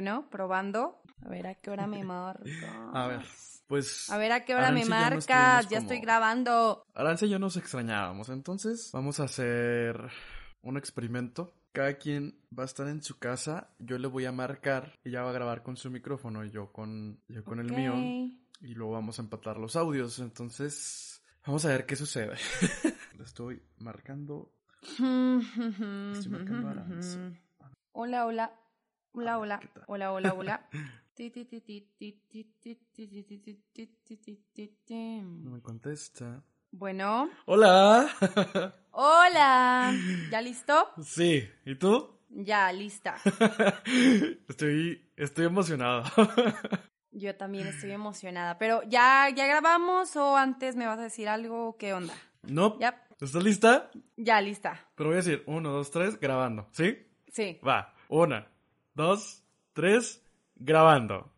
Bueno, probando. A ver a qué hora me marcas. A ver, pues. A ver a qué hora me marcas. Ya como- estoy grabando. Aranza y yo nos extrañábamos, entonces vamos a hacer un experimento. Cada quien va a estar en su casa, yo le voy a marcar, ella va a grabar con su micrófono y yo con, yo con el mío, y luego vamos a empatar los audios. Entonces, vamos a ver qué sucede. Le estoy marcando. Estoy marcando a. Hola, hola. Hola, hola, hola, hola, hola. No me contesta. Bueno. Hola. Hola. ¿Ya listo? Sí. ¿Y tú? Ya, lista. Estoy, estoy emocionado. Yo también estoy emocionada. Pero ya, ya grabamos o antes me vas a decir algo, ¿qué onda? No. Nope. Yep. ¿Estás lista? Ya, lista. Pero voy a decir, uno, dos, tres, grabando. ¿Sí? Sí. Va. Una, dos, tres, grabando.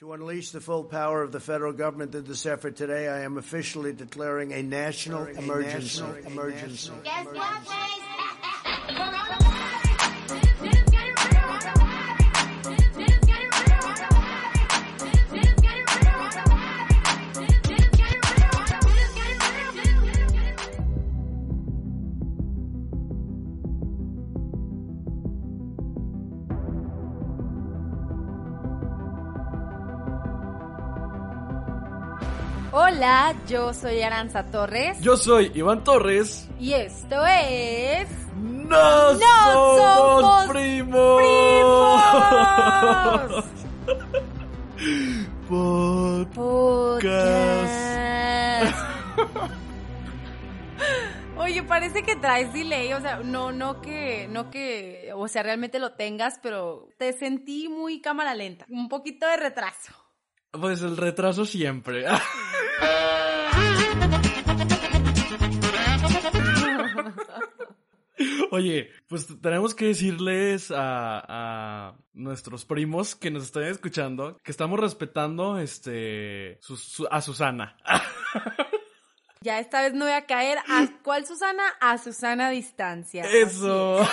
To unleash the full power of the federal government in this effort today, I am officially declaring a national emergency. Emergency. Guess Hola, yo soy Aranza Torres. Yo soy Iván Torres. Y esto es. ¡No, ¡No somos, somos primos! ¡Primos! Podcast. Oye, parece que traes delay, o sea, no, no que, no que, o sea, realmente lo tengas, pero te sentí muy cámara lenta, un poquito de retraso. Pues el retraso siempre. Oye, pues tenemos que decirles a, a nuestros primos que nos están escuchando que estamos respetando este su- su- a Susana. Ya esta vez no voy a caer. ¿A cuál Susana? A Susana a distancia. Eso.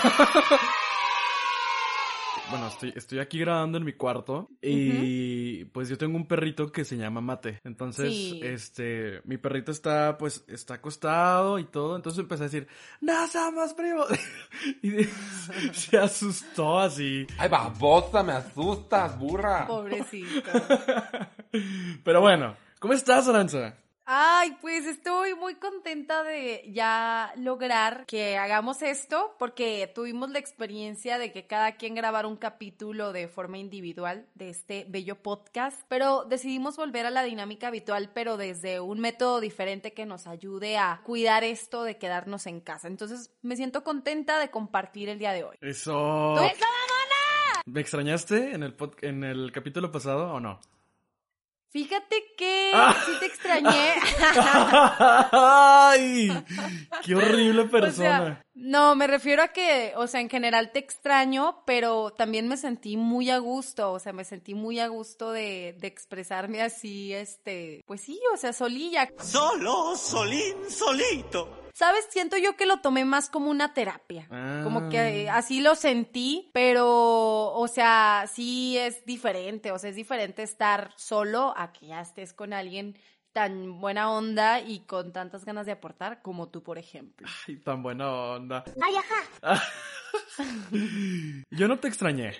Bueno, estoy, estoy aquí grabando en mi cuarto y pues yo tengo un perrito que se llama Mate. Entonces, Sí. este, mi perrito está pues está acostado y todo. Entonces empecé a decir, no somos primos. y de- se asustó así. Ay, babosa, me asustas, burra. Pobrecito. Pero bueno, ¿cómo estás, Aranza? Ay, pues estoy muy contenta de ya lograr que hagamos esto porque tuvimos la experiencia de que cada quien grabara un capítulo de forma individual de este bello podcast, pero decidimos volver a la dinámica habitual, pero desde un método diferente que nos ayude a cuidar esto de quedarnos en casa. Entonces me siento contenta de compartir el día de hoy. Eso. ¡Eso, ¿Me extrañaste en el pod- en el capítulo pasado o no? Fíjate que Ah. sí te extrañé. ¡Ay! ¡Qué horrible O persona! sea, no, me refiero a que, o sea, en general te extraño, pero también me sentí muy a gusto, o sea, me sentí muy a gusto de, de expresarme así, este, pues sí, o sea, solilla. Solo, solín, solito. ¿Sabes? Siento yo que lo tomé más como una terapia. Ah. Como que así lo sentí, pero, o sea, sí es diferente, o sea, es diferente estar solo a que ya estés con alguien tan buena onda y con tantas ganas de aportar como tú, por ejemplo. Ay, tan buena onda. Ay, ajá. Yo no te extrañé.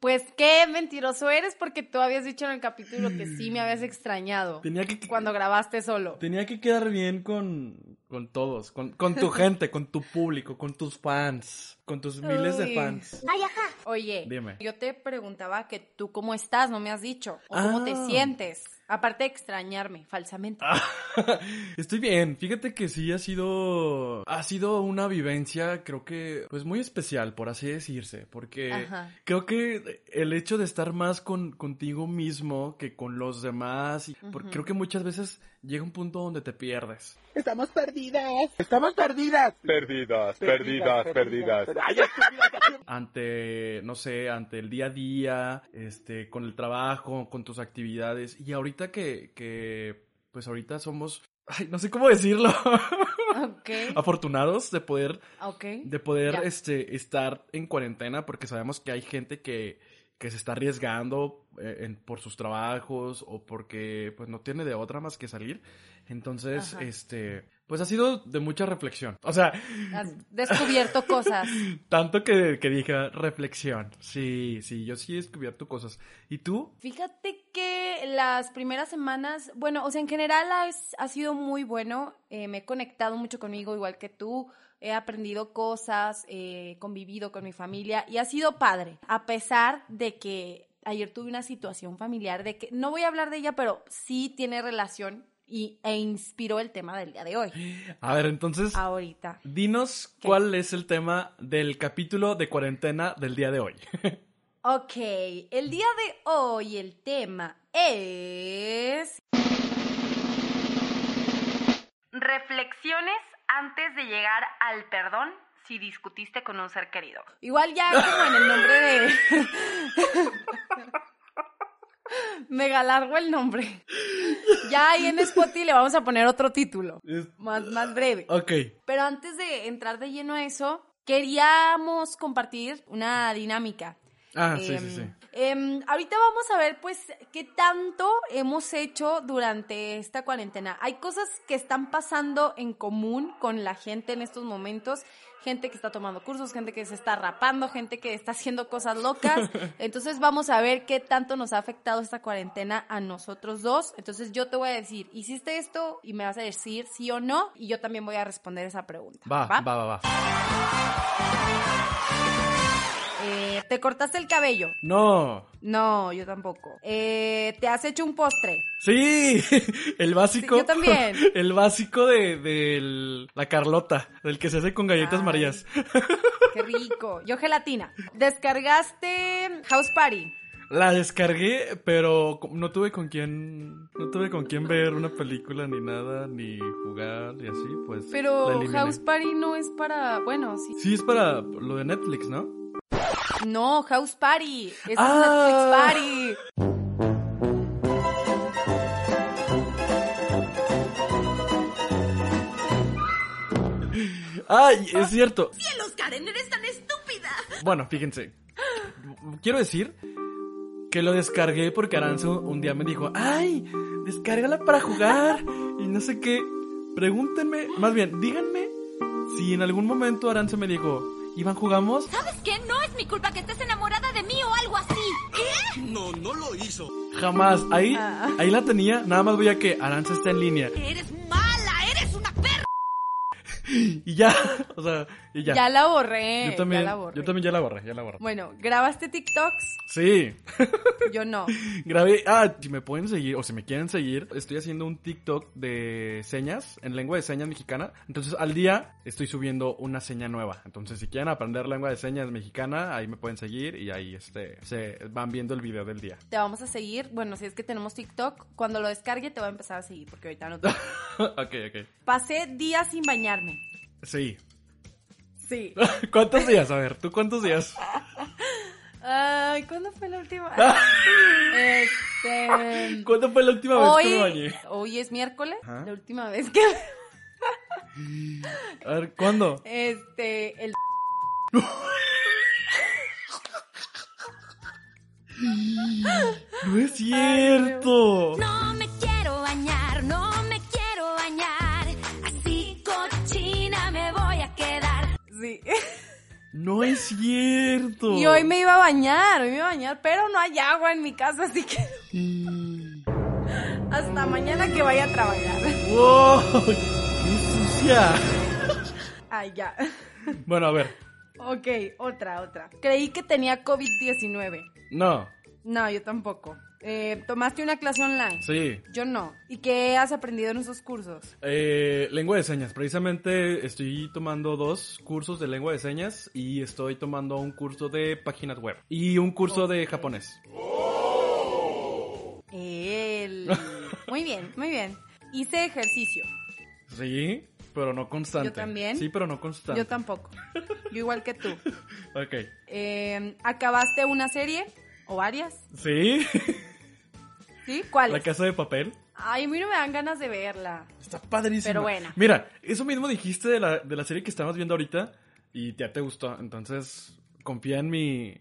Pues qué mentiroso eres porque tú habías dicho en el capítulo que sí me habías extrañado Tenía que, cuando grabaste solo. tenía que quedar bien con, con todos, con, con tu gente, con tu público, con tus fans, con tus miles de fans. Ay, ajá. Oye, Dime. yo te preguntaba que tú cómo estás, no me has dicho, o cómo te Ah. sientes, aparte de extrañarme falsamente. Estoy bien. Fíjate que sí ha sido ha sido una vivencia creo que pues muy especial por así decirse, porque Ajá. creo que el hecho de estar más con contigo mismo que con los demás y por- creo que muchas veces llega un punto donde te pierdes. Estamos perdidas. Estamos perdidas. Perdidas, perdidas, perdidas. Ay, estúpida, ante, no sé, ante el día a día, este, con el trabajo, con tus actividades. Y ahorita que, que pues ahorita somos ay, no sé cómo decirlo, Ok. afortunados de poder de poder este estar en cuarentena porque sabemos que hay gente que, que se está arriesgando eh, en- por sus trabajos o porque pues no tiene de otra más que salir. Entonces, Ajá. este, pues ha sido de mucha reflexión. O sea, Has descubierto cosas. tanto que, que dije reflexión. Sí, sí, yo sí he descubierto cosas. ¿Y tú? Fíjate que las primeras semanas, bueno, o sea, en general ha, es- ha sido muy bueno. Eh, me he conectado mucho conmigo, igual que tú. He aprendido cosas, he convivido con mi familia y ha sido padre. A pesar de que ayer tuve una situación familiar de que no voy a hablar de ella, pero sí tiene relación y, e inspiró el tema del día de hoy. A ver, entonces, Ahorita. dinos ¿Qué? cuál es el tema del capítulo de cuarentena del día de hoy. Ok, el día de hoy el tema es... Reflexiones antes de llegar al perdón si discutiste con un ser querido. Igual ya como en el nombre de... Mega largo el nombre. Ya ahí en Spotify le vamos a poner otro título, más, más breve. ok. Pero antes de entrar de lleno a eso, queríamos compartir una dinámica. Ah, sí, Em, sí, sí. em, ahorita vamos a ver, pues, qué tanto hemos hecho durante esta cuarentena. Hay cosas que están pasando en común con la gente en estos momentos. Gente que está tomando cursos, gente que se está rapando, gente que está haciendo cosas locas. Entonces vamos a ver qué tanto nos ha afectado esta cuarentena a nosotros dos. Entonces yo te voy a decir, ¿hiciste esto? Y me vas a decir sí o no. Y yo también voy a responder esa pregunta. Va, va, va, va. Eh, ¿Te cortaste el cabello? No. No, yo tampoco. Eh, ¿Te has hecho un postre? Sí, el básico. Sí, yo también. El básico de, de la Carlota, del que se hace con galletas Ay. Marías. Qué rico. Yo gelatina. ¿Descargaste House Party? La descargué, pero no tuve con quién, no tuve con quién ver una película ni nada, ni jugar y así, pues. Pero. House Party no es para... Bueno, sí. Sí, es para lo de Netflix, ¿no? No, House Party. Es Ah. Netflix Party. ¡Ay! Es cierto. ¡Cielos, Karen, eres tan estúpida! Bueno, fíjense. Quiero decir que lo descargué porque Aranzo un día me dijo, ¡ay! Descárgala para jugar. Y no sé qué. Pregúntenme, más bien, díganme si en algún momento Aranzo me dijo, Iván, ¿jugamos? ¿Sabes qué? No es mi culpa que estés enamorada de mí o algo así. No, no lo hizo. Jamás. Ahí, Ah. ahí la tenía. Nada más veía que Aranza está en línea. Eres perra. Y ya. O sea, y ya. Ya la borré. yo también, ya la borré. yo también ya la borré, ya la borré. Bueno, ¿grabaste TikToks? Sí. Yo no. Grabé, ah, si me pueden seguir o si me quieren seguir, estoy haciendo un TikTok de señas, en lengua de señas mexicana. Entonces al día estoy subiendo una seña nueva. Entonces si quieren aprender lengua de señas mexicana, ahí me pueden seguir y ahí este, se van viendo el video del día. Te vamos a seguir. Bueno, si es que tenemos TikTok, cuando lo descargue te voy a empezar a seguir porque ahorita no te... ok, ok. Pasé días sin bañarme. Sí. Sí. ¿Cuántos días? A ver, ¿tú cuántos días? Ay, ¿cuándo fue la última? este... ¿Cuándo fue la última vez que me bañé? hoy es miércoles, la última vez que... A ver, ¿cuándo? Este, el... No es cierto. No me quiero No es cierto. Y hoy me iba a bañar, hoy me iba a bañar, pero no hay agua en mi casa, así que hasta mañana que vaya a trabajar. ¡Wow! ¡Qué sucia! Ay, ya. Bueno, a ver. Ok, otra, otra. Creí que tenía COVID-19. No, No, yo tampoco. Eh, ¿Tomaste una clase online? sí. Yo no. ¿Y qué has aprendido en esos cursos? Eh, lengua de señas. Precisamente estoy tomando dos cursos de lengua de señas y estoy tomando un curso de páginas web y un curso de japonés. El... Muy bien, muy bien. Hice ejercicio. Sí, pero no constante. Yo también. Sí, pero no constante. Yo tampoco. Yo igual que tú. Ok. Eh, ¿Acabaste una serie? ¿O varias? Sí. ¿Sí? ¿Cuáles? La casa de papel. Ay, a mí no me dan ganas de verla. Está padrísimo. Pero bueno. Mira, eso mismo dijiste de la, de la serie que estamos viendo ahorita y ya te gustó. Entonces, confía en mi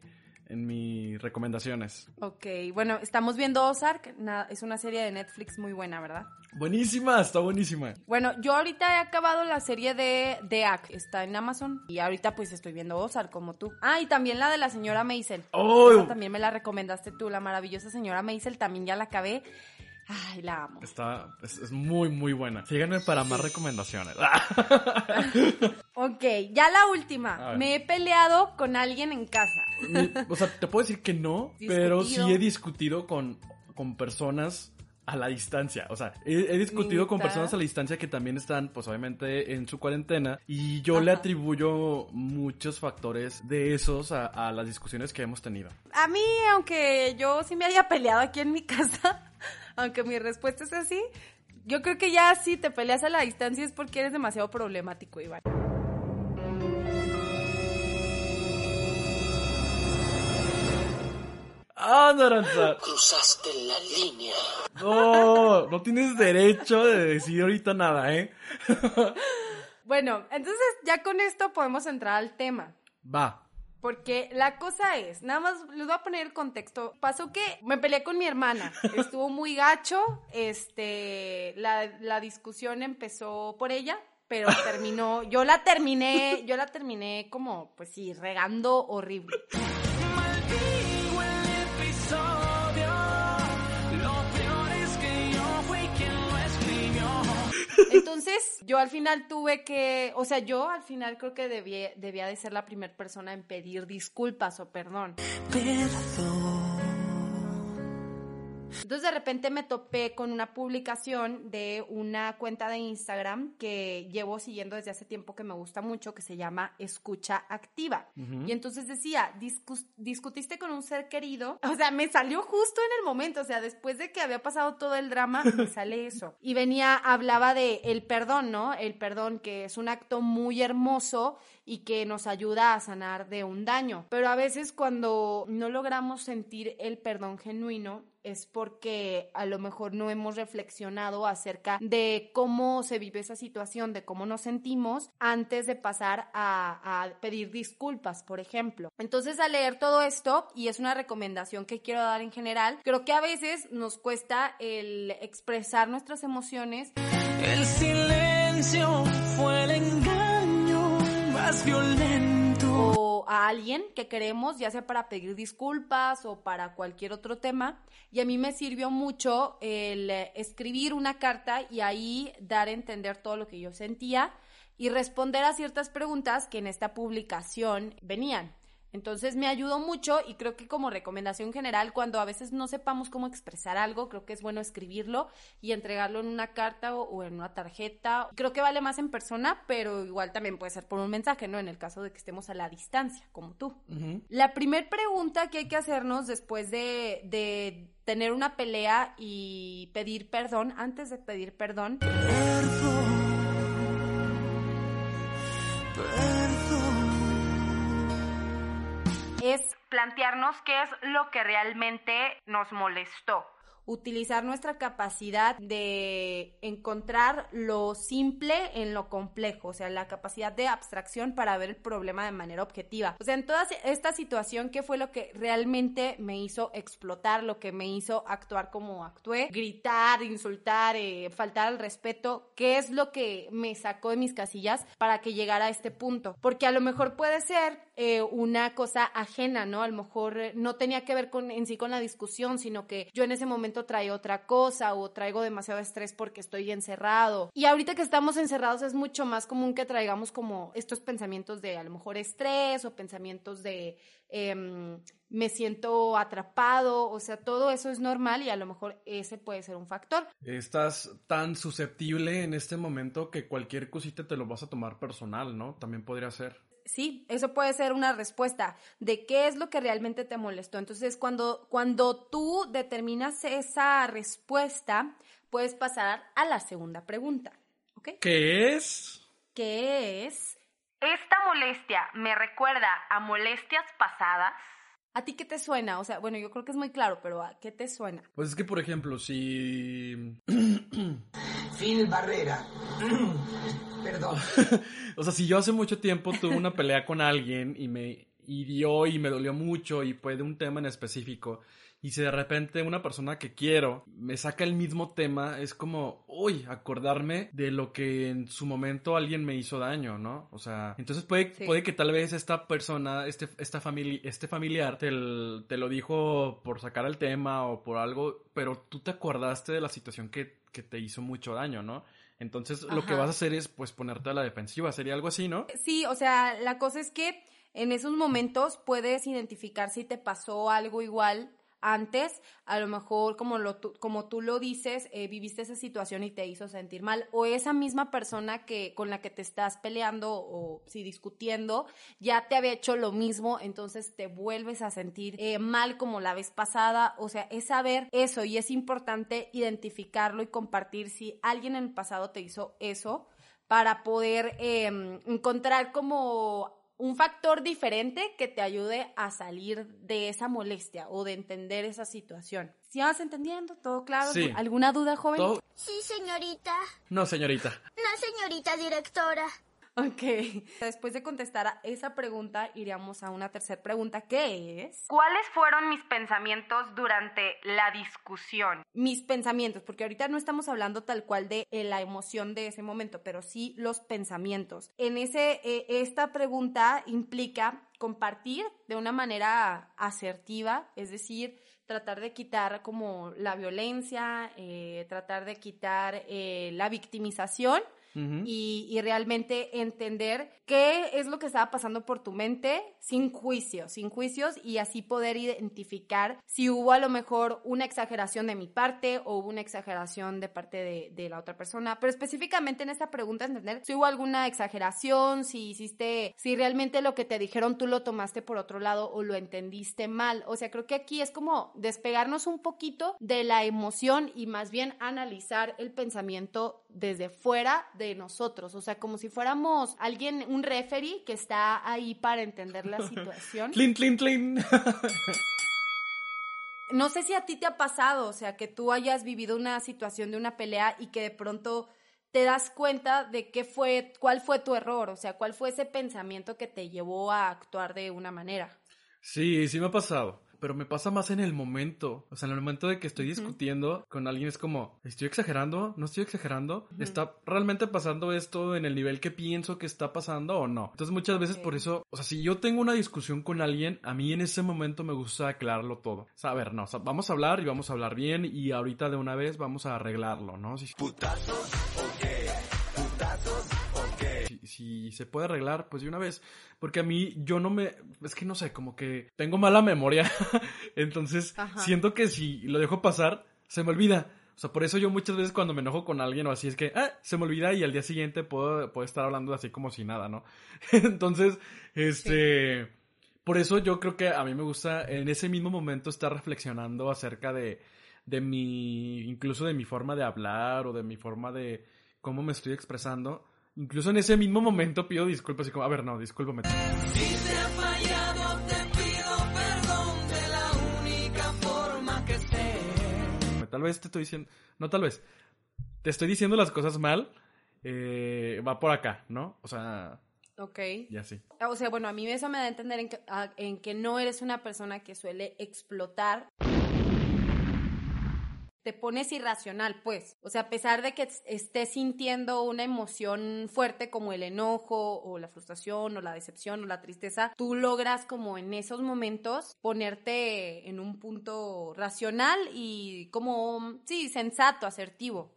en mis recomendaciones. Ok, bueno, estamos viendo Ozark. es una serie de Netflix muy buena, ¿verdad? Buenísima, está buenísima. Bueno, yo ahorita he acabado la serie de The Act, está en Amazon. Y ahorita pues estoy viendo Ozark como tú. Ah, y también la de la señora Maisel. ¡Oh! Esa también me la recomendaste tú, la maravillosa señora Maisel. También ya la acabé. Ay, la amo. Está, es, es muy, muy buena. Síganme para más recomendaciones. Ok, ya la última. Me he peleado con alguien en casa. O sea, te puedo decir que no, pero sí he discutido con, con personas a la distancia. O sea, he, he discutido con personas a la distancia que también están, pues obviamente, en su cuarentena. Y yo le atribuyo muchos factores de esos a, a las discusiones que hemos tenido. A mí, aunque yo sí me haya peleado aquí en mi casa, aunque mi respuesta es así, yo creo que ya si te peleas a la distancia es porque eres demasiado problemático, Iván. ¡Ah, Naranza! Cruzaste la línea. No, no tienes derecho de decir ahorita nada, ¿eh? Bueno, entonces ya con esto podemos entrar al tema. Va. Porque la cosa es, nada más les voy a poner el contexto. Pasó que me peleé con mi hermana. Estuvo muy gacho. Este, la, la discusión empezó por ella, pero terminó. Yo la terminé, yo la terminé como, pues sí, regando horrible. Entonces, yo al final tuve que, o sea, yo al final creo que debía, debía de ser la primera persona en pedir disculpas o perdón. Entonces de repente me topé con una publicación de una cuenta de Instagram que llevo siguiendo desde hace tiempo que me gusta mucho, que se llama Escucha Activa. Y entonces decía, "Discus- discutiste con un ser querido. O sea, me salió justo en el momento, o sea, después de que había pasado todo el drama, me sale eso. Y venía, hablaba de el perdón, ¿no? El perdón, que es un acto muy hermoso y que nos ayuda a sanar de un daño. Pero a veces cuando no logramos sentir el perdón genuino, es porque a lo mejor no hemos reflexionado acerca de cómo se vive esa situación, de cómo nos sentimos antes de pasar a, pedir disculpas, por ejemplo. Entonces, al leer todo esto, y es una recomendación que quiero dar en general, creo que a veces nos cuesta el expresar nuestras emociones El silencio fue el engaño más violento. O a alguien que queremos, ya sea para pedir disculpas o para cualquier otro tema. Y a mí me sirvió mucho el eh, escribir una carta y ahí dar a entender todo lo que yo sentía y responder a ciertas preguntas que en esta publicación venían. Entonces me ayudó mucho y creo que como recomendación general, cuando a veces no sepamos cómo expresar algo, creo que es bueno escribirlo y entregarlo en una carta o, o en una tarjeta. Creo que vale más en persona, pero igual también puede ser por un mensaje, ¿no? En el caso de que estemos a la distancia, como tú. La primer pregunta que hay que hacernos después de, de tener una pelea y pedir perdón, antes de pedir perdón, es plantearnos qué es lo que realmente nos molestó. Utilizar nuestra capacidad de encontrar lo simple en lo complejo, o sea, la capacidad de abstracción para ver el problema de manera objetiva. O sea, en toda esta situación, ¿qué fue lo que realmente me hizo explotar, lo que me hizo actuar como actué? Gritar, insultar, eh, faltar al respeto, ¿qué es lo que me sacó de mis casillas para que llegara a este punto? Porque a lo mejor puede ser eh, una cosa ajena, ¿no? A lo mejor eh, no tenía que ver con, en sí con la discusión, sino que yo en ese momento traía otra cosa o traigo demasiado estrés porque estoy encerrado. Y ahorita que estamos encerrados es mucho más común que traigamos como estos pensamientos de a lo mejor estrés o pensamientos de em, me siento atrapado, o sea, todo eso es normal y a lo mejor ese puede ser un factor. Estás tan susceptible en este momento que cualquier cosita te lo vas a tomar personal, ¿no? También podría ser. Sí, eso puede ser una respuesta de qué es lo que realmente te molestó. Entonces, cuando, cuando tú determinas esa respuesta, puedes pasar a la segunda pregunta. ¿Ok? ¿Qué es? ¿Qué es? ¿Esta molestia me recuerda a molestias pasadas? ¿A ti qué te suena? O sea, bueno, yo creo que es muy claro, pero ¿a qué te suena? Pues es que, por ejemplo, si... Phil Barrera. Perdón. O sea, si yo hace mucho tiempo tuve una pelea con alguien y me hirió y me dolió mucho y fue de un tema en específico, y si de repente una persona que quiero me saca el mismo tema, es como, uy, acordarme de lo que en su momento alguien me hizo daño, ¿no? O sea, entonces puede, Sí. puede que tal vez esta persona, este, esta familia, este familiar te, lo dijo por sacar el tema o por algo, pero tú te acordaste de la situación que, que te hizo mucho daño, ¿no? Entonces lo que vas a hacer es pues ponerte a la defensiva, sería algo así, ¿no? Sí, o sea, la cosa es que en esos momentos puedes identificar si te pasó algo igual antes, a lo mejor como, lo, como tú lo dices, eh, viviste esa situación y te hizo sentir mal, o esa misma persona que con la que te estás peleando o si discutiendo ya te había hecho lo mismo, entonces te vuelves a sentir eh, mal como la vez pasada, o sea, es saber eso y es importante identificarlo y compartir si alguien en el pasado te hizo eso para poder eh, encontrar como un factor diferente que te ayude a salir de esa molestia o de entender esa situación. ¿Sí vas entendiendo? ¿Todo claro? Sí. ¿Alguna duda, joven? Todo- Sí, señorita. No, señorita. No, señorita directora. Ok. Después de contestar a esa pregunta, iríamos a una tercera pregunta, que es... ¿Cuáles fueron mis pensamientos durante la discusión? Mis pensamientos, porque ahorita no estamos hablando tal cual de eh, la emoción de ese momento, pero sí los pensamientos. En ese, eh, esta pregunta implica compartir de una manera asertiva, es decir, tratar de quitar como la violencia, eh, tratar de quitar eh, la victimización Y, y realmente entender qué es lo que estaba pasando por tu mente sin juicios, sin juicios y así poder identificar si hubo a lo mejor una exageración de mi parte o hubo una exageración de parte de, de la otra persona, pero específicamente en esta pregunta entender si hubo alguna exageración, si hiciste, si realmente lo que te dijeron tú lo tomaste por otro lado o lo entendiste mal, o sea, creo que aquí es como despegarnos un poquito de la emoción y más bien analizar el pensamiento desde fuera de nosotros, o sea, como si fuéramos alguien, un referee que está ahí para entender la situación. Tlin, tlin, tlin. No sé si a ti te ha pasado, o sea, que tú hayas vivido una situación de una pelea y que de pronto te das cuenta de qué fue, cuál fue tu error, o sea, cuál fue ese pensamiento que te llevó a actuar de una manera. Sí, sí me ha pasado. Pero me pasa más en el momento. O sea, en el momento de que estoy discutiendo con alguien es como, ¿estoy exagerando? ¿No estoy exagerando? ¿Está realmente pasando esto en el nivel que pienso que está pasando o no? Entonces muchas veces por eso, o sea, si yo tengo una discusión con alguien, a mí en ese momento me gusta aclararlo todo. O sea, a ver, no, o sea, vamos a hablar y vamos a hablar bien y ahorita de una vez vamos a arreglarlo, ¿no? Si, si, si se puede arreglar, pues de una vez. Porque a mí, yo no me. Es que no sé, como que tengo mala memoria. Entonces, Ajá. siento que si lo dejo pasar, se me olvida. O sea, por eso yo muchas veces cuando me enojo con alguien o así es que, ah, se me olvida y al día siguiente puedo, puedo estar hablando así como si nada, ¿no? Entonces, este. Por eso yo creo que a mí me gusta en ese mismo momento estar reflexionando acerca de, de mi, incluso de mi forma de hablar o de mi forma de cómo me estoy expresando. Incluso en ese mismo momento pido disculpas y como, a ver, no, discúlpame. Si te ha fallado, te pido perdón de la única forma que sé. Tal vez te estoy diciendo, no tal vez, te estoy diciendo las cosas mal, eh, va por acá, ¿no? O sea, Ok. y así. O sea, bueno, a mí eso me da a entender en que, a- en que no eres una persona que suele explotar. Te pones irracional, pues. O sea, a pesar de que es- estés sintiendo una emoción fuerte como el enojo o la frustración o la decepción o la tristeza, tú logras como en esos momentos ponerte en un punto racional y como, sí, sensato, asertivo.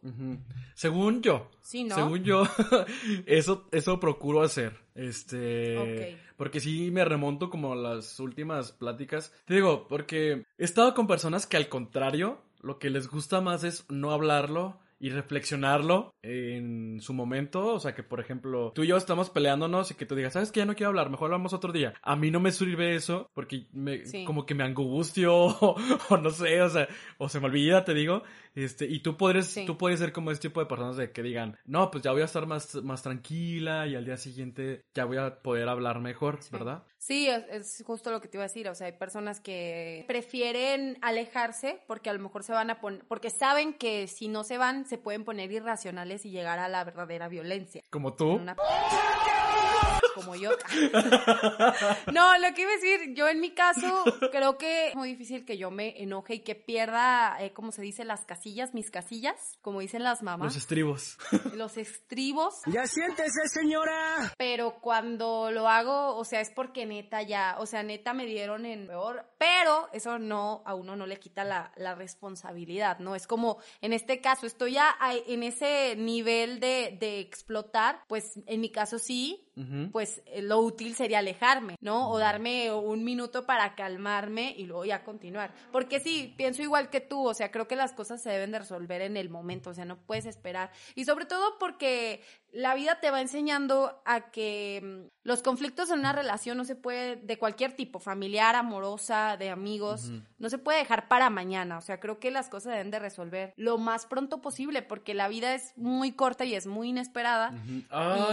Según yo, Sí, ¿no? según yo, eso, eso procuro hacer. Este. Ok. Porque sí me remonto como a las últimas pláticas. Te digo, porque he estado con personas que al contrario, lo que les gusta más es no hablarlo y reflexionarlo en su momento. O sea, que por ejemplo, tú y yo estamos peleándonos y que tú digas, ¿sabes qué? Ya no quiero hablar, mejor hablamos otro día. A mí no me sirve eso porque me, Sí. como que me angustio o, o no sé, o sea, o se me olvida, te digo. Este, y tú Sí. tú puedes ser como este tipo de personas de que digan, no, pues ya voy a estar más, más tranquila y al día siguiente ya voy a poder hablar mejor, ¿verdad? Sí, es, es justo lo que te iba a decir. O sea, hay personas que prefieren alejarse porque a lo mejor se van a poner, porque saben que si no se van, se pueden poner irracionales y llegar a la verdadera violencia. Como tú. Una- Como yo. No, lo que iba a decir, yo en mi caso creo que es muy difícil que yo me enoje y que pierda, eh, como se dice, las casillas, mis casillas, como dicen las mamás, Los estribos. los estribos. Ya siéntese, señora. Pero cuando lo hago, o sea, es porque neta ya, o sea, neta me dieron en peor, pero eso no, a uno no le quita la, la responsabilidad, ¿no? Es como, en este caso, estoy ya en ese nivel de, de explotar, pues en mi caso sí, Pues eh, lo útil sería alejarme, ¿no? O darme un minuto para calmarme y luego ya continuar. Porque sí, pienso igual que tú, o sea, creo que las cosas se deben de resolver en el momento, o sea, no puedes esperar. Y sobre todo porque la vida te va enseñando a que mm, los conflictos en una relación no se puede, de cualquier tipo, familiar, amorosa, de amigos, no se puede dejar para mañana. O sea, creo que las cosas deben de resolver lo más pronto posible porque la vida es muy corta y es muy inesperada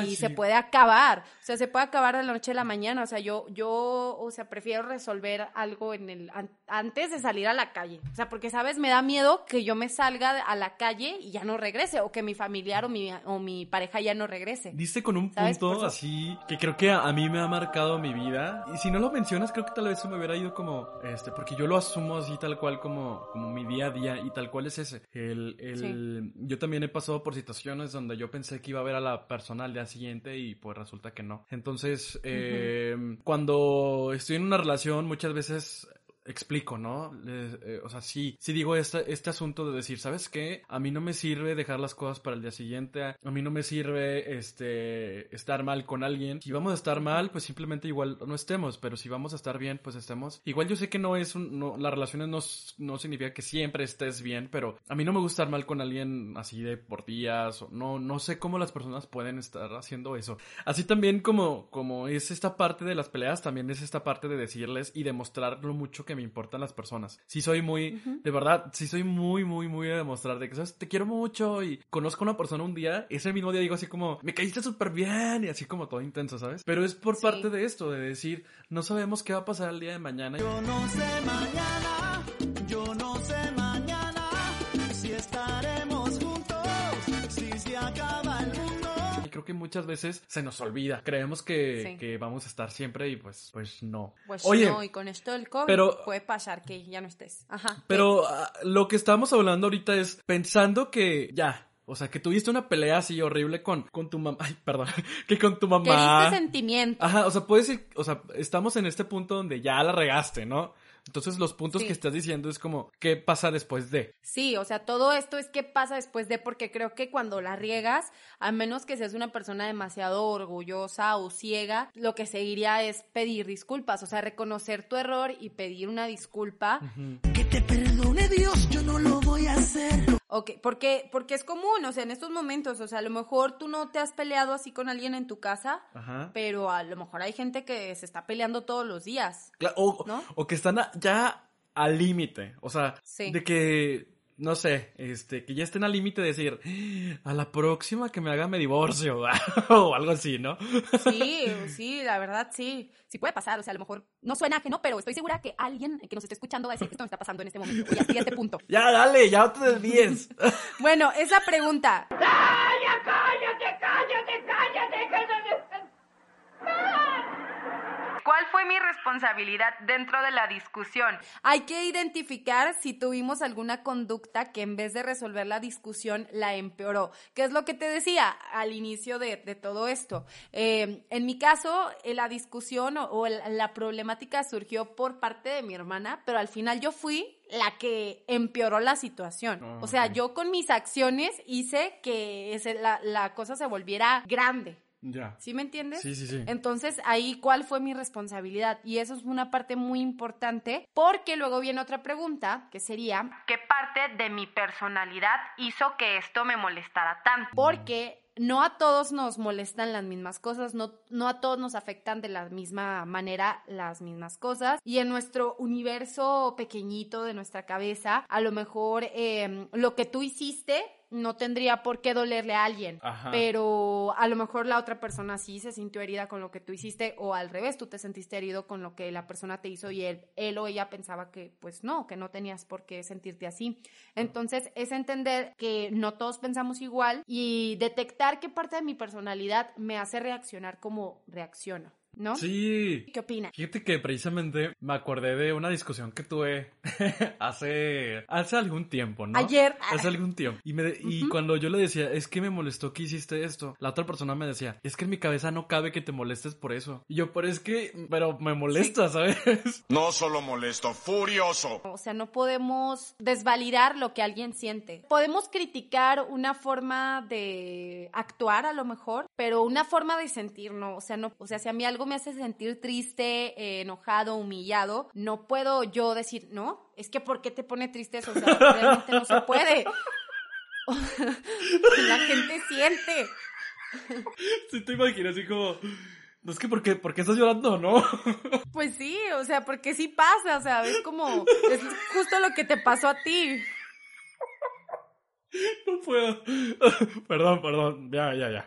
y sí. se puede acabar. O sea, se puede acabar de la noche a la mañana. O sea, yo, yo, o sea, prefiero resolver algo en el an- antes de salir a la calle. O sea, porque, ¿sabes? Me da miedo que yo me salga a la calle y ya no regrese, o que mi familiar o mi, o mi pareja ya no regrese. Diste con un punto así que creo que a, a mí me ha marcado mi vida. Y si no lo mencionas, creo que tal vez se me hubiera ido como, este, porque yo lo asumo así tal cual como, como mi día a día y tal cual es ese. El, el, Yo también he pasado por situaciones donde yo pensé que iba a ver a la persona al día siguiente y pues resulta que no. Entonces, eh, cuando estoy en una relación muchas veces explico, ¿no? Eh, o sea, sí, sí digo este, este asunto de decir, ¿sabes qué? A mí no me sirve dejar las cosas para el día siguiente, a mí no me sirve, este, estar mal con alguien. Si vamos a estar mal, pues simplemente igual no estemos, pero si vamos a estar bien, pues estemos. Igual yo sé que no es un, no, las relaciones no, no significa que siempre estés bien, pero a mí no me gusta estar mal con alguien así de por días, o no, no sé cómo las personas pueden estar haciendo eso. Así también como, como es esta parte de las peleas, también es esta parte de decirles y demostrar lo mucho que me importan las personas. Sí soy muy, de verdad, sí soy muy, muy, muy de demostrar de que, ¿sabes? Te quiero mucho y conozco a una persona un día, ese mismo día digo así como, me caíste súper bien y así como todo intenso, ¿sabes? Pero es por Sí. parte de esto, de decir, no sabemos qué va a pasar el día de mañana. Yo no sé mañana, creo que muchas veces se nos olvida. Creemos que, Sí. que vamos a estar siempre y pues, pues no. Pues Oye, no, y con esto del COVID pero- puede pasar que ya no estés. Ajá. Pero ah, lo que estamos hablando ahorita es pensando que ya, o sea, que tuviste una pelea así horrible con, con tu mamá. Ay, perdón. Que con tu Que mamá. diste sentimiento. Ajá, o sea, puedes decir, o sea, estamos en este punto donde ya la regaste, ¿no? Entonces los puntos Sí. que estás diciendo es como, ¿qué pasa después de? Sí, o sea, todo esto es qué pasa después de, porque creo que cuando la riegas, a menos que seas una persona demasiado orgullosa o ciega, lo que seguiría es pedir disculpas, o sea, reconocer tu error y pedir una disculpa. Te perdone Dios, yo no lo voy a hacer. Ok, porque, porque es común, o sea, en estos momentos, o sea, a lo mejor tú no te has peleado así con alguien en tu casa, Ajá. pero a lo mejor hay gente que se está peleando todos los días. Cla- O, ¿No? o que están ya al límite. O sea, Sí. de que, no sé, este, que ya estén al límite de decir, a la próxima que me haga me divorcio. o algo así, ¿no? Sí, sí, la verdad sí. Sí puede pasar, o sea, a lo mejor no suena ajeno, pero estoy segura que alguien que nos esté escuchando va a decir esto me está pasando en este momento y así a este punto. ya, dale, ya no te desvíes. Bueno, esa pregunta. ¿Cuál fue mi responsabilidad dentro de la discusión? Hay que identificar si tuvimos alguna conducta que en vez de resolver la discusión la empeoró. ¿Qué es lo que te decía al inicio de, de todo esto? Eh, en mi caso, eh, la discusión o, o el- la problemática surgió por parte de mi hermana, pero al final yo fui la que empeoró la situación. Ah, o sea, yo con mis acciones hice que ese- la, la cosa se volviera grande. Ya. ¿Sí me entiendes? Sí, sí, sí. Entonces, ahí, ¿cuál fue mi responsabilidad? Y eso es una parte muy importante, porque luego viene otra pregunta, que sería, ¿qué parte de mi personalidad hizo que esto me molestara tanto? Porque no a todos nos molestan las mismas cosas, no, no a todos nos afectan de la misma manera las mismas cosas. Y en nuestro universo pequeñito de nuestra cabeza, a lo mejor eh, lo que tú hiciste no tendría por qué dolerle a alguien. Ajá. Pero a lo mejor la otra persona sí se sintió herida con lo que tú hiciste o al revés, tú te sentiste herido con lo que la persona te hizo y él, él o ella pensaba que pues no, que no tenías por qué sentirte así. Entonces es entender que no todos pensamos igual y detectar qué parte de mi personalidad me hace reaccionar como reacciono, ¿no? Sí. ¿Qué opinas? Fíjate que precisamente me acordé de una discusión que tuve hace, hace algún tiempo, ¿no? Ayer. Hace algún tiempo. Y, me, y cuando yo le decía, es que me molestó que hiciste esto, la otra persona me decía, es que en mi cabeza no cabe que te molestes por eso. Y yo, pero es que, pero me molesta, ¿sabes? No solo molesto, furioso. O sea, no podemos desvalidar lo que alguien siente. Podemos criticar una forma de actuar a lo mejor, pero una forma de sentir no. O sea, no, o sea, si a mí algo me hace sentir triste, eh, enojado, humillado, no puedo yo decir, no, es que ¿por qué te pone triste eso? O sea, realmente no se puede. La gente siente. Sí te imagino así como, no es que ¿por qué, ¿por qué estás llorando, no? Pues sí, o sea, porque sí pasa, o sea, es como, es justo lo que te pasó a ti. No puedo. Perdón, perdón, ya, ya, ya.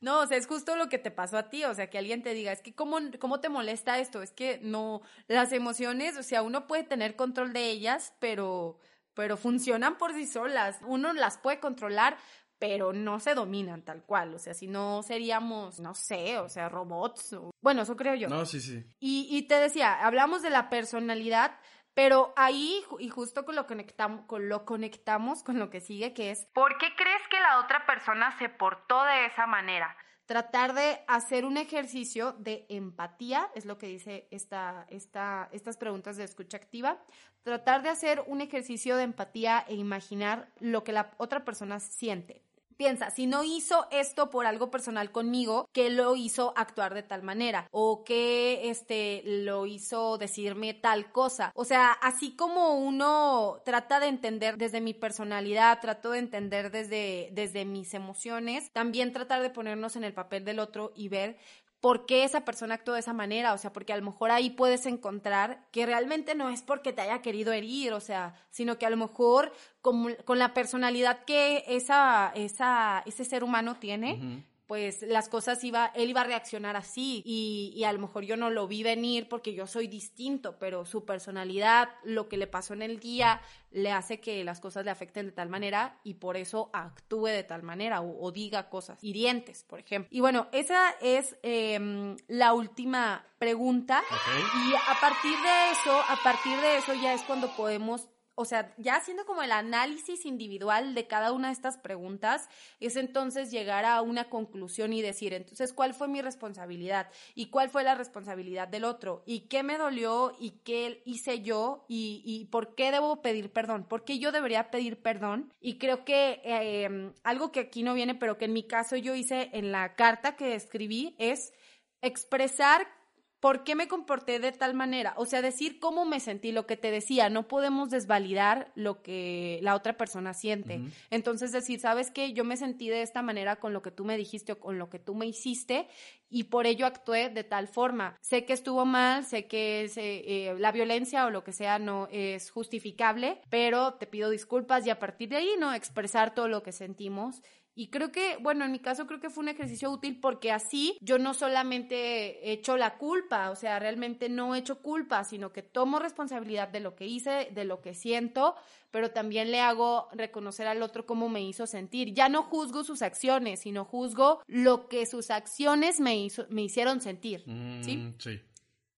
No, o sea, es justo lo que te pasó a ti, o sea, que alguien te diga, es que ¿cómo, cómo te molesta esto? Es que no, las emociones, o sea, uno puede tener control de ellas, pero, pero funcionan por sí solas. Uno las puede controlar, pero no se dominan tal cual, o sea, si no seríamos, no sé, o sea, robots. o- Bueno, eso creo yo. No, sí, sí. Y, y te decía, hablamos de la personalidad, pero ahí, y justo con lo, conectamos, con lo conectamos con lo que sigue, que es, ¿por qué crees que la otra persona se portó de esa manera? Tratar de hacer un ejercicio de empatía, es lo que dice esta, esta, estas preguntas de escucha activa. Tratar de hacer un ejercicio de empatía e imaginar lo que la otra persona siente. Piensa, si no hizo esto por algo personal conmigo, ¿qué lo hizo actuar de tal manera? ¿O qué este, lo hizo decirme tal cosa? O sea, así como uno trata de entender desde mi personalidad, trato de entender desde, desde mis emociones, también tratar de ponernos en el papel del otro y ver por qué esa persona actuó de esa manera, o sea, porque a lo mejor ahí puedes encontrar que realmente no es porque te haya querido herir, o sea, sino que a lo mejor con, con la personalidad que esa, esa, ese ser humano tiene, pues las cosas iba, él iba a reaccionar así y, y a lo mejor yo no lo vi venir porque yo soy distinto, pero su personalidad, lo que le pasó en el día, le hace que las cosas le afecten de tal manera y por eso actúe de tal manera o, o diga cosas hirientes, por ejemplo. Y bueno, esa es em, la última pregunta y a partir de eso, a partir de eso ya es cuando podemos o sea, ya haciendo como el análisis individual de cada una de estas preguntas, es entonces llegar a una conclusión y decir, entonces, ¿cuál fue mi responsabilidad? ¿Y cuál fue la responsabilidad del otro? ¿Y qué me dolió? ¿Y qué hice yo? ¿Y, y por qué debo pedir perdón? ¿Por qué yo debería pedir perdón? Y creo que eh, algo que aquí no viene, pero que en mi caso yo hice en la carta que escribí, es expresar ¿Por qué me comporté de tal manera? O sea, decir cómo me sentí, lo que te decía, no podemos desvalidar lo que la otra persona siente. Entonces decir, ¿sabes qué? Yo me sentí de esta manera con lo que tú me dijiste o con lo que tú me hiciste y por ello actué de tal forma. Sé que estuvo mal, sé que es, eh, eh, la violencia o lo que sea no es justificable, pero te pido disculpas y a partir de ahí, ¿no? Expresar todo lo que sentimos y creo que, bueno, en mi caso creo que fue un ejercicio útil porque así yo no solamente he hecho la culpa, o sea, realmente no he hecho culpa, sino que tomo responsabilidad de lo que hice, de lo que siento, pero también le hago reconocer al otro cómo me hizo sentir. Ya no juzgo sus acciones, sino juzgo lo que sus acciones me, hizo, me hicieron sentir, ¿sí? Mm, Sí.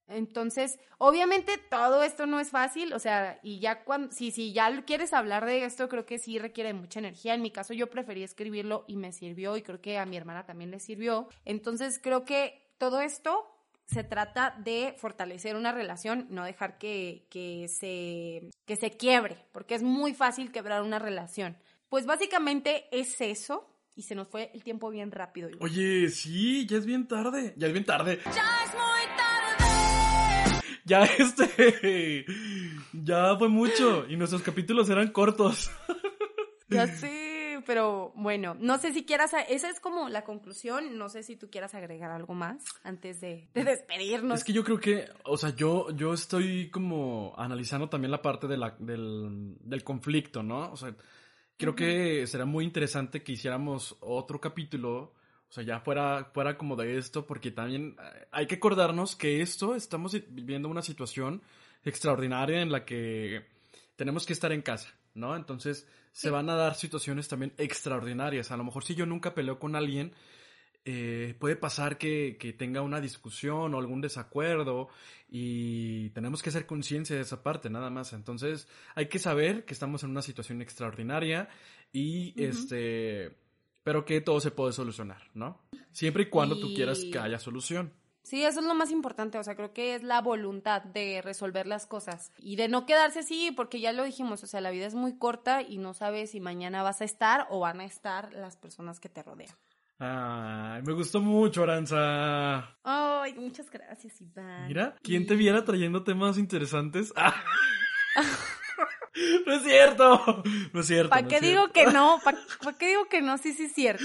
Entonces, obviamente todo esto no es fácil, o sea, y ya cuando, si, si ya quieres hablar de esto, creo que sí requiere mucha energía. En mi caso yo preferí escribirlo y me sirvió y creo que a mi hermana también le sirvió. Entonces, creo que todo esto se trata de fortalecer una relación, no dejar que, que, se, que se quiebre, porque es muy fácil quebrar una relación. Pues básicamente es eso. Y se nos fue el tiempo bien rápido. Oye, sí, ya es bien tarde. Ya es bien tarde. Ya es muy tarde. Ya este. Ya fue mucho. Y nuestros capítulos eran cortos. Ya sé, pero bueno, no sé si quieras, esa es como la conclusión, no sé si tú quieras agregar algo más antes de, de despedirnos. Es que yo creo que, o sea, yo, yo estoy como analizando también la parte de la, del, del conflicto, ¿no? O sea, creo que será muy interesante que hiciéramos otro capítulo, o sea, ya fuera, fuera como de esto, porque también eh, hay que acordarnos que esto, estamos viviendo una situación extraordinaria en la que tenemos que estar en casa, ¿no? Entonces, se van a dar situaciones también extraordinarias. A lo mejor si yo nunca peleo con alguien, eh, puede pasar que, que tenga una discusión o algún desacuerdo y tenemos que hacer conciencia de esa parte nada más. Entonces hay que saber que estamos en una situación extraordinaria y este, pero que todo se puede solucionar, ¿no? Siempre y cuando tú quieras que haya solución. Sí, eso es lo más importante, o sea, creo que es la voluntad de resolver las cosas y de no quedarse así, porque ya lo dijimos, o sea, la vida es muy corta y no sabes si mañana vas a estar o van a estar las personas que te rodean. Ay, me gustó mucho, Aranza. Ay, muchas gracias, Iván. Mira, ¿quién te viera trayendo temas interesantes? Ah. No es cierto. No es cierto. ¿Para no qué digo cierto. que no? ¿Para qué digo que no? Sí, sí, es cierto.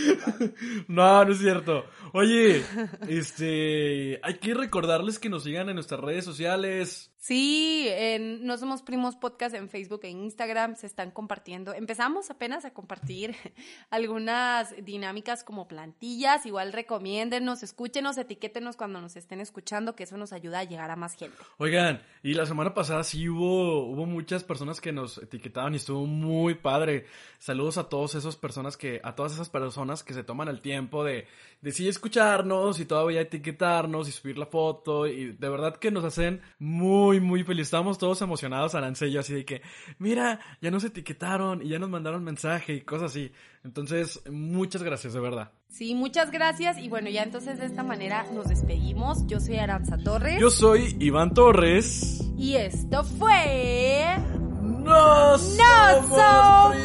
No, no es cierto. Oye, este, hay que recordarles que nos sigan en nuestras redes sociales. Sí, en No Somos Primos Podcast en Facebook e Instagram se están compartiendo. Empezamos apenas a compartir algunas dinámicas como plantillas. Igual recomiéndenos, escúchenos, etiquétenos cuando nos estén escuchando, que eso nos ayuda a llegar a más gente. Oigan, y la semana pasada sí hubo, hubo muchas personas que nos etiquetaban y estuvo muy padre. Saludos a todas esas personas que, a todas esas personas que se toman el tiempo de, de sí escucharnos y todavía etiquetarnos y subir la foto. Y de verdad que nos hacen muy, muy felices. Estamos todos emocionados, Arancello, así de que, mira, ya nos etiquetaron y ya nos mandaron mensaje y cosas así. Entonces, muchas gracias, de verdad. Sí, muchas gracias. Y bueno, ya entonces de esta manera nos despedimos. Yo soy Aranza Torres. Yo soy Iván Torres. Y esto fue... ¡No, ¡No somos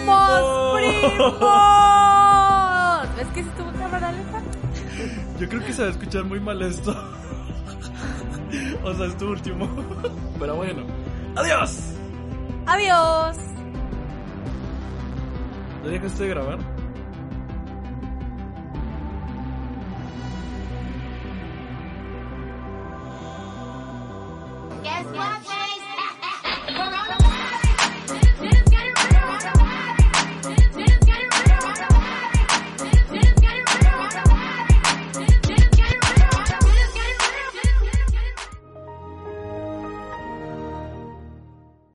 primos! ¿Ves que sí estuvo cámara lenta? Yo creo que se va a escuchar muy mal esto. O sea, es tu último. Pero bueno. ¡Adiós! Adiós. ¿Ya dejaste de grabar?